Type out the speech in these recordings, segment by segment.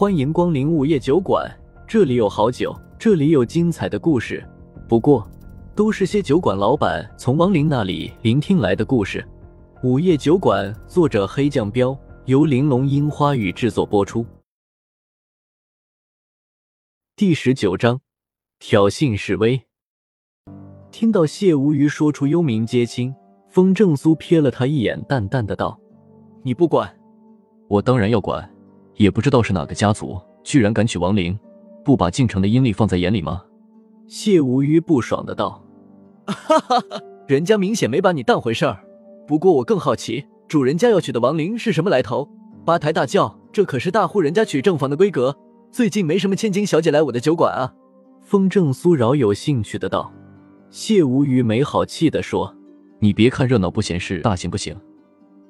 欢迎光临午夜酒馆，这里有好酒，这里有精彩的故事。不过，都是些酒馆老板从亡灵那里聆听来的故事。午夜酒馆，作者黑酱标，由玲珑樱花雨制作播出。第十九章，挑衅示威。听到谢无虞说出幽冥接亲，风正苏瞥了他一眼，淡淡的道：“你不管，我当然要管。也不知道是哪个家族，居然敢娶亡灵，不把进城的阴历放在眼里吗？”谢无虞不爽的道：“ 哈哈哈，人家明显没把你当回事儿。不过我更好奇，主人家要娶的亡灵是什么来头？八抬大轿，这可是大户人家娶正房的规格。最近没什么千金小姐来我的酒馆啊。”风正苏饶有兴趣的道。谢无虞没好气的说：“你别看热闹不嫌事大，行不行？”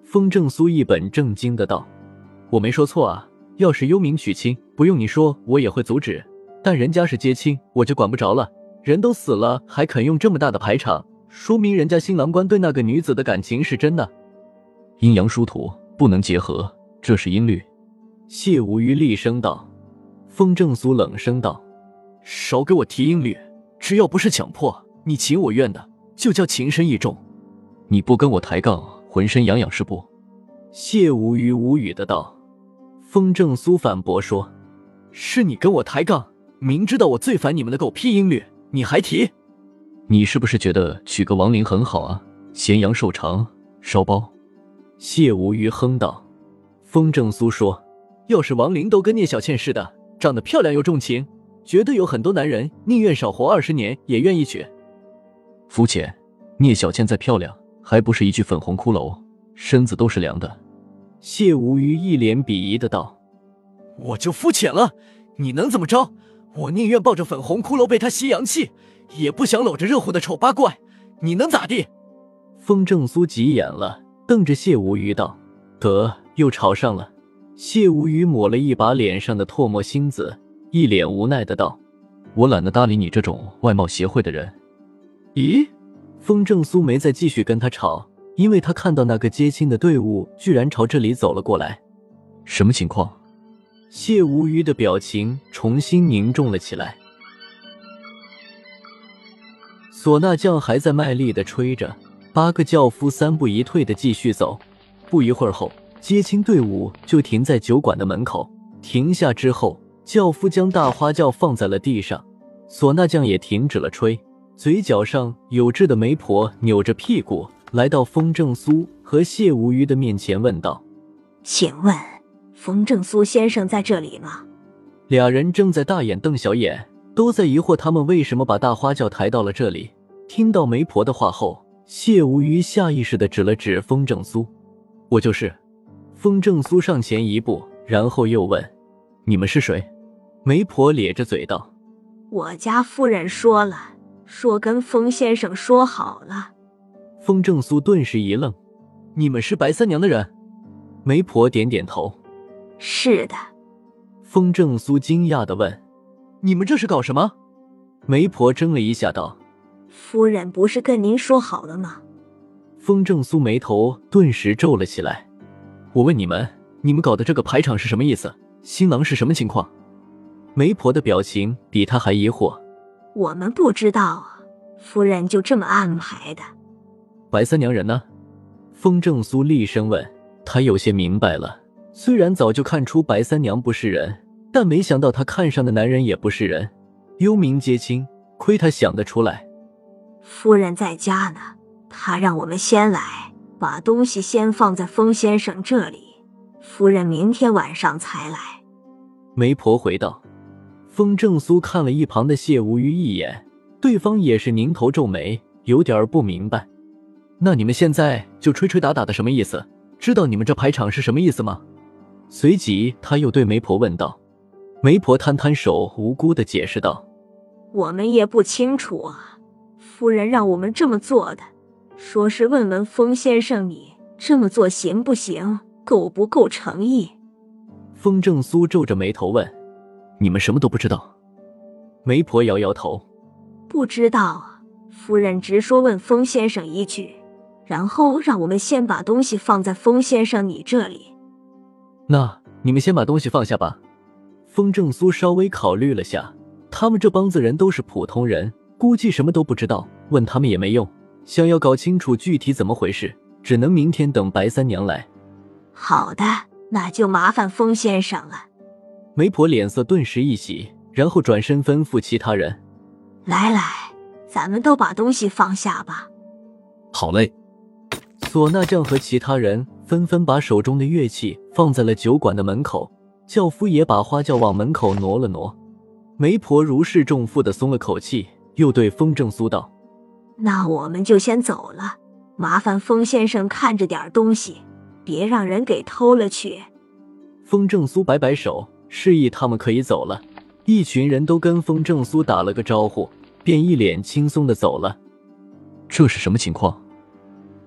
风正苏一本正经的道：“我没说错啊，要是幽冥娶亲，不用你说，我也会阻止。但人家是接亲，我就管不着了。人都死了，还肯用这么大的排场，说明人家新郎官对那个女子的感情是真的。阴阳殊途不能结合，这是音律。”谢无虞厉声道。风正俗冷声道：“少给我提音律，只要不是强迫。”你情我愿的，就叫情深意重。你不跟我抬杠，浑身痒痒是不？谢无虞无语的道。风正苏反驳说：“是你跟我抬杠，明知道我最烦你们的狗屁音律，你还提？你是不是觉得娶个亡灵很好啊？咸阳寿长，烧包。”谢无虞哼道。风正苏说：“要是亡灵都跟聂小倩似的，长得漂亮又重情，绝对有很多男人宁愿少活二十年，也愿意娶。”肤浅，聂小倩再漂亮，还不是一具粉红骷髅，身子都是凉的。谢无虞一脸鄙夷的道：“我就肤浅了，你能怎么着？我宁愿抱着粉红骷髅被他吸阳气，也不想搂着热乎的丑八怪。你能咋地？”风正苏急眼了，瞪着谢无鱼道：“得，又吵上了。”谢无鱼抹了一把脸上的唾沫星子，一脸无奈的道：“我懒得搭理你这种外貌协会的人。”咦，风正苏没再继续跟他吵，因为他看到那个接亲的队伍居然朝这里走了过来。什么情况？谢无虞的表情重新凝重了起来。唢呐匠还在卖力的吹着，八个轿夫三步一退的继续走。不一会儿后，接亲队伍就停在酒馆的门口。停下之后，轿夫将大花轿放在了地上，唢呐匠也停止了吹。嘴角上有痣的媒婆扭着屁股来到风正苏和谢无虞的面前，问道：“请问，风正苏先生在这里吗？”俩人正在大眼瞪小眼，都在疑惑他们为什么把大花轿抬到了这里。听到媒婆的话后，谢无虞下意识的指了指风正苏：“我就是。”风正苏上前一步，然后又问：“你们是谁？”媒婆咧着嘴道：“我家夫人说了。”说跟风先生说好了。风正苏顿时一愣：“你们是白三娘的人？”媒婆点点头：“是的。”风正苏惊讶的问：“你们这是搞什么？”媒婆怔了一下道：“夫人不是跟您说好了吗？”风正苏眉头顿时皱了起来：“我问你们，你们搞的这个排场是什么意思？新郎是什么情况？”媒婆的表情比他还疑惑。我们不知道啊，夫人就这么安排的。白三娘人呢？风正苏厉声问。他有些明白了，虽然早就看出白三娘不是人，但没想到她看上的男人也不是人。幽冥接亲，亏他想得出来。夫人在家呢，他让我们先来，把东西先放在风先生这里。夫人明天晚上才来。媒婆回道。风正苏看了一旁的谢无虞一眼，对方也是拧头皱眉，有点不明白。那你们现在就吹吹打打的什么意思？知道你们这排场是什么意思吗？随即他又对媒婆问道。媒婆摊摊手，无辜的解释道：“我们也不清楚啊，夫人让我们这么做的，说是问问风先生，你这么做行不行，够不够诚意？”风正苏皱着眉头问。你们什么都不知道？媒婆摇摇头，不知道啊。夫人直说问风先生一句，然后让我们先把东西放在风先生你这里。那你们先把东西放下吧。风正苏稍微考虑了下，他们这帮子人都是普通人，估计什么都不知道，问他们也没用。想要搞清楚具体怎么回事，只能明天等白三娘来。好的，那就麻烦风先生了。媒婆脸色顿时一喜，然后转身吩咐其他人：“来来，咱们都把东西放下吧。”好嘞。唢呐匠和其他人纷纷把手中的乐器放在了酒馆的门口，轿夫也把花轿往门口挪了挪。媒婆如释重负的松了口气，又对风正苏道。那我们就先走了，麻烦风先生看着点东西，别让人给偷了去。风正苏摆摆手，示意他们可以走了。一群人都跟风正苏打了个招呼，便一脸轻松的走了。这是什么情况？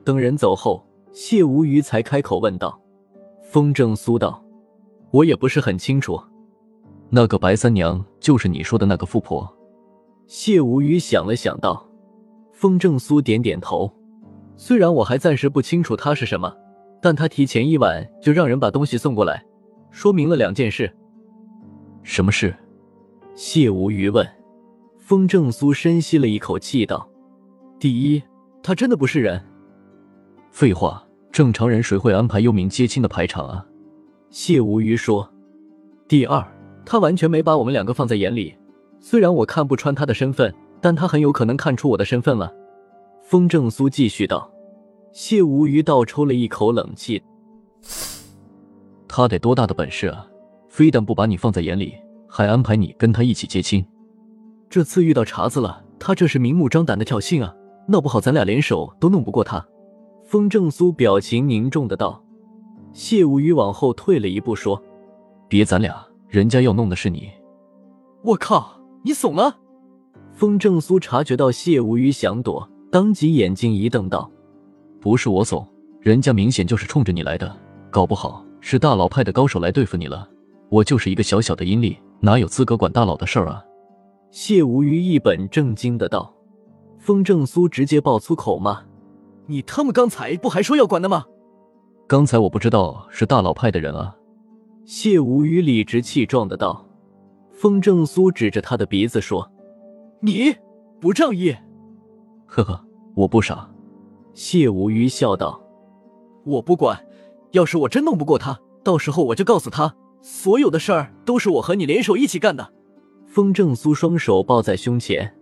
等人走后，谢无鱼才开口问道。风正苏道：“我也不是很清楚，那个白三娘就是你说的那个富婆。”谢无鱼想了想道。风正苏点点头，虽然我还暂时不清楚她是什么，但她提前一晚就让人把东西送过来，说明了两件事。什么事？谢无鱼问。风正苏深吸了一口气道：“第一，他真的不是人。废话，正常人谁会安排幽冥接亲的排场啊？”谢无鱼说。第二，他完全没把我们两个放在眼里，虽然我看不穿他的身份。但他很有可能看出我的身份了，风正苏继续道。谢无鱼倒抽了一口冷气。他得多大的本事啊！非但不把你放在眼里，还安排你跟他一起接亲。这次遇到茬子了，他这是明目张胆的挑衅啊！闹不好咱俩联手都弄不过他。风正苏表情凝重的道。谢无鱼往后退了一步说：“别咱俩，人家要弄的是你。”我靠，你怂了！风正苏察觉到谢无鱼想躲，当即眼睛一瞪道：“不是我怂，人家明显就是冲着你来的，搞不好是大佬派的高手来对付你了。我就是一个小小的阴历，哪有资格管大佬的事儿啊？”谢无鱼一本正经的道。风正苏直接爆粗口骂：“你他妈刚才不还说要管的吗？”刚才我不知道是大佬派的人啊。谢无鱼理直气壮的道。风正苏指着他的鼻子说。你不仗义，呵呵，我不傻。谢无鱼笑道：“我不管，要是我真弄不过他，到时候我就告诉他，所有的事儿都是我和你联手一起干的。”风正苏双手抱在胸前，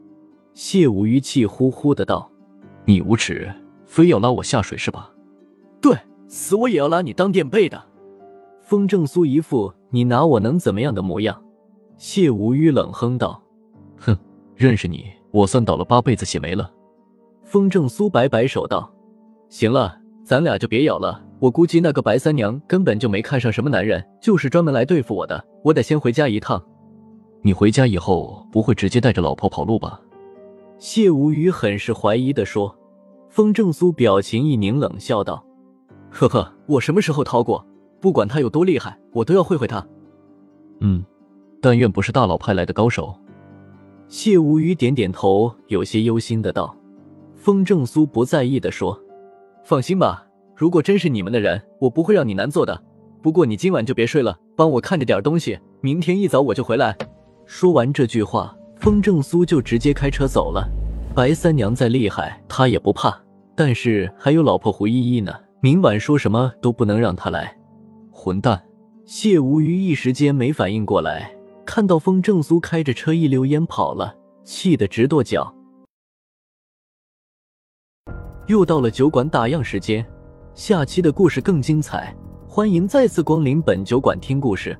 谢无鱼气呼呼的道：“你无耻，非要拉我下水是吧？”“对，死我也要拉你当垫背的。”风正苏一副你拿我能怎么样的模样。谢无虞冷哼道：“哼。”认识你，我算倒了八辈子血霉了。风正苏摆摆手道：“行了，咱俩就别咬了。我估计那个白三娘根本就没看上什么男人，就是专门来对付我的。我得先回家一趟。你回家以后不会直接带着老婆跑路吧？”谢无虞很是怀疑的说。风正苏表情一凝，冷笑道：“呵呵，我什么时候逃过？不管他有多厉害，我都要会会他。”嗯，但愿不是大佬派来的高手。谢无鱼点点头，有些忧心的道：“风正苏不在意的说，放心吧，如果真是你们的人，我不会让你难做的。不过你今晚就别睡了，帮我看着点东西，明天一早我就回来。”说完这句话，风正苏就直接开车走了。白三娘再厉害，他也不怕，但是还有老婆胡依依呢，明晚说什么都不能让他来。混蛋！谢无鱼一时间没反应过来。看到风正苏开着车一溜烟跑了，气得直跺脚。又到了酒馆打烊时间，下期的故事更精彩，欢迎再次光临本酒馆听故事。